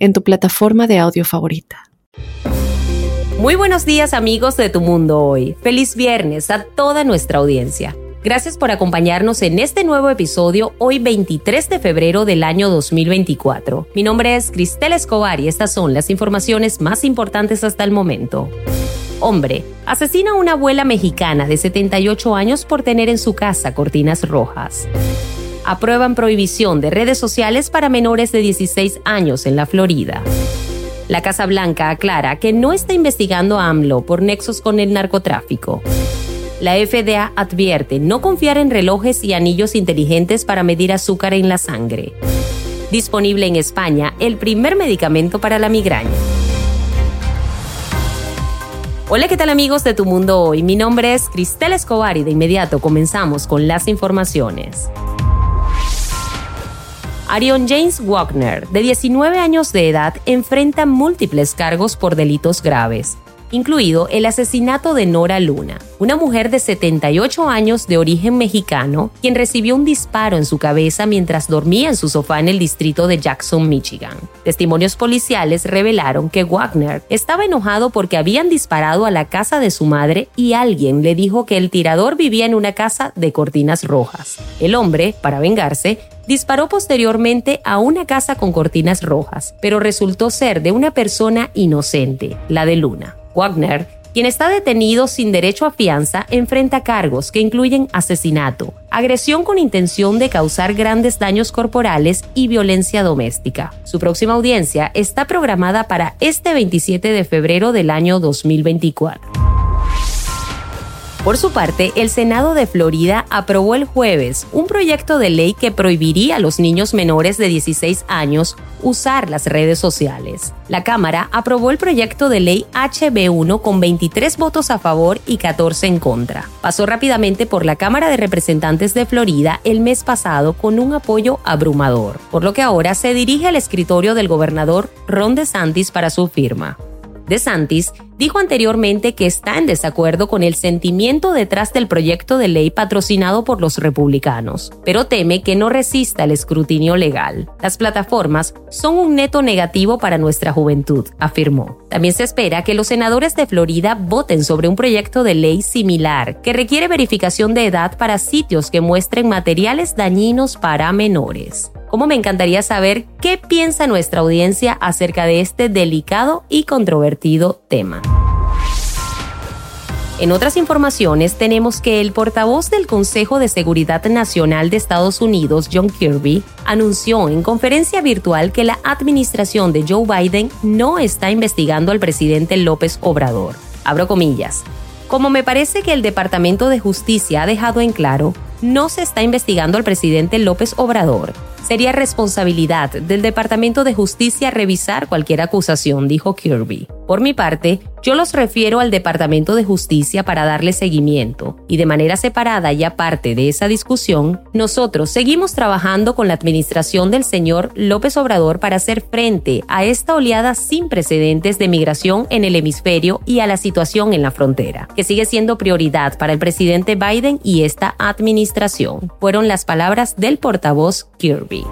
en tu plataforma de audio favorita. Muy buenos días amigos de Tu Mundo Hoy. Feliz viernes a toda nuestra audiencia. Gracias por acompañarnos en este nuevo episodio hoy 23 de febrero del año 2024. Mi nombre es Cristel Escobar y estas son las informaciones más importantes hasta el momento. Hombre, asesina a una abuela mexicana de 78 años por tener en su casa cortinas rojas aprueban prohibición de redes sociales para menores de 16 años en la Florida. La Casa Blanca aclara que no está investigando a AMLO por nexos con el narcotráfico. La FDA advierte no confiar en relojes y anillos inteligentes para medir azúcar en la sangre. Disponible en España el primer medicamento para la migraña. Hola, ¿qué tal amigos de Tu Mundo Hoy? Mi nombre es Cristel Escobar y de inmediato comenzamos con las informaciones. Arion James Wagner, de 19 años de edad, enfrenta múltiples cargos por delitos graves, incluido el asesinato de Nora Luna, una mujer de 78 años de origen mexicano, quien recibió un disparo en su cabeza mientras dormía en su sofá en el distrito de Jackson, Michigan. Testimonios policiales revelaron que Wagner estaba enojado porque habían disparado a la casa de su madre y alguien le dijo que el tirador vivía en una casa de cortinas rojas. El hombre, para vengarse, disparó posteriormente a una casa con cortinas rojas, pero resultó ser de una persona inocente, la de Luna. Wagner, quien está detenido sin derecho a fianza, enfrenta cargos que incluyen asesinato, agresión con intención de causar grandes daños corporales y violencia doméstica. Su próxima audiencia está programada para este 27 de febrero del año 2024. Por su parte, el Senado de Florida aprobó el jueves un proyecto de ley que prohibiría a los niños menores de 16 años usar las redes sociales. La Cámara aprobó el proyecto de ley HB1 con 23 votos a favor y 14 en contra. Pasó rápidamente por la Cámara de Representantes de Florida el mes pasado con un apoyo abrumador, por lo que ahora se dirige al escritorio del gobernador Ron DeSantis para su firma. DeSantis dijo anteriormente que está en desacuerdo con el sentimiento detrás del proyecto de ley patrocinado por los republicanos, pero teme que no resista el escrutinio legal. Las plataformas son un neto negativo para nuestra juventud, afirmó. También se espera que los senadores de Florida voten sobre un proyecto de ley similar que requiere verificación de edad para sitios que muestren materiales dañinos para menores. Como me encantaría saber qué piensa nuestra audiencia acerca de este delicado y controvertido tema. En otras informaciones tenemos que el portavoz del Consejo de Seguridad Nacional de Estados Unidos, John Kirby, anunció en conferencia virtual que la administración de Joe Biden no está investigando al presidente López Obrador. Abro comillas. Como me parece que el Departamento de Justicia ha dejado en claro, no se está investigando al presidente López Obrador. Sería responsabilidad del Departamento de Justicia revisar cualquier acusación, dijo Kirby. Por mi parte, yo los refiero al Departamento de Justicia para darle seguimiento y de manera separada y aparte de esa discusión, nosotros seguimos trabajando con la administración del señor López Obrador para hacer frente a esta oleada sin precedentes de migración en el hemisferio y a la situación en la frontera, que sigue siendo prioridad para el presidente Biden y esta administración. Fueron las palabras del portavoz Kirby.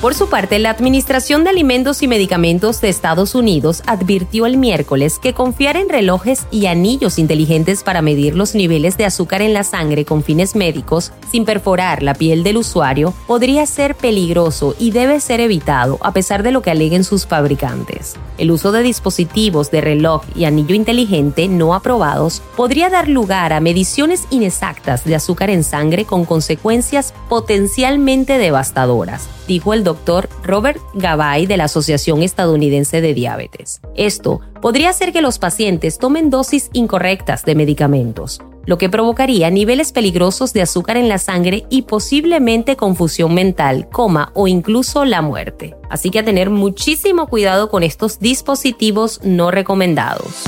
Por su parte, la Administración de Alimentos y Medicamentos de Estados Unidos advirtió el miércoles que confiar en relojes y anillos inteligentes para medir los niveles de azúcar en la sangre con fines médicos sin perforar la piel del usuario podría ser peligroso y debe ser evitado a pesar de lo que aleguen sus fabricantes. El uso de dispositivos de reloj y anillo inteligente no aprobados podría dar lugar a mediciones inexactas de azúcar en sangre con consecuencias potencialmente devastadoras dijo el doctor Robert Gabay de la Asociación Estadounidense de Diabetes. Esto podría hacer que los pacientes tomen dosis incorrectas de medicamentos, lo que provocaría niveles peligrosos de azúcar en la sangre y posiblemente confusión mental, coma o incluso la muerte. Así que a tener muchísimo cuidado con estos dispositivos no recomendados.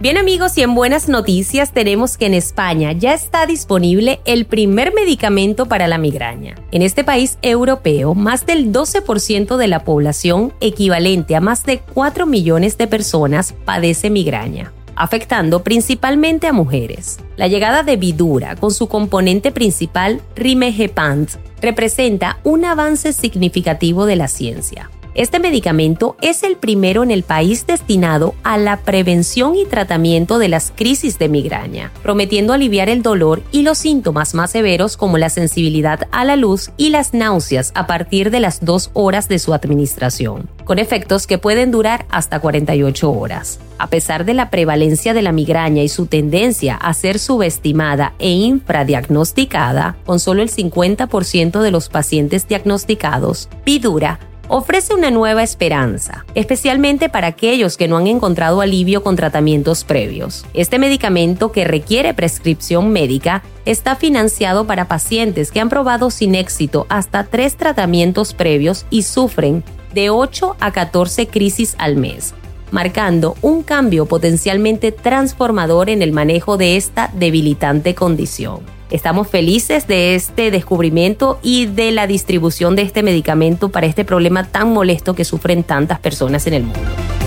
Bien amigos y en buenas noticias tenemos que en España ya está disponible el primer medicamento para la migraña. En este país europeo, más del 12% de la población, equivalente a más de 4 millones de personas, padece migraña afectando principalmente a mujeres. La llegada de Vidura con su componente principal Rimegepant representa un avance significativo de la ciencia. Este medicamento es el primero en el país destinado a la prevención y tratamiento de las crisis de migraña, prometiendo aliviar el dolor y los síntomas más severos como la sensibilidad a la luz y las náuseas a partir de las dos horas de su administración, con efectos que pueden durar hasta 48 horas. A pesar de la prevalencia de la migraña y su tendencia a ser subestimada e infradiagnosticada, con solo el 50% de los pacientes diagnosticados, Pidura ofrece una nueva esperanza, especialmente para aquellos que no han encontrado alivio con tratamientos previos. Este medicamento que requiere prescripción médica está financiado para pacientes que han probado sin éxito hasta tres tratamientos previos y sufren de 8 a 14 crisis al mes marcando un cambio potencialmente transformador en el manejo de esta debilitante condición. Estamos felices de este descubrimiento y de la distribución de este medicamento para este problema tan molesto que sufren tantas personas en el mundo.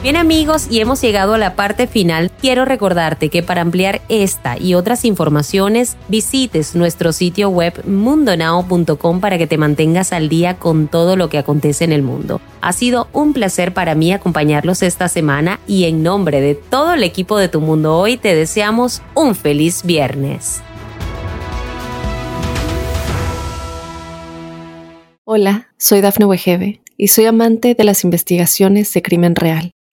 Bien amigos, y hemos llegado a la parte final. Quiero recordarte que para ampliar esta y otras informaciones, visites nuestro sitio web mundonao.com para que te mantengas al día con todo lo que acontece en el mundo. Ha sido un placer para mí acompañarlos esta semana y en nombre de todo el equipo de Tu Mundo Hoy te deseamos un feliz viernes. Hola, soy Dafne Wegebe y soy amante de las investigaciones de crimen real.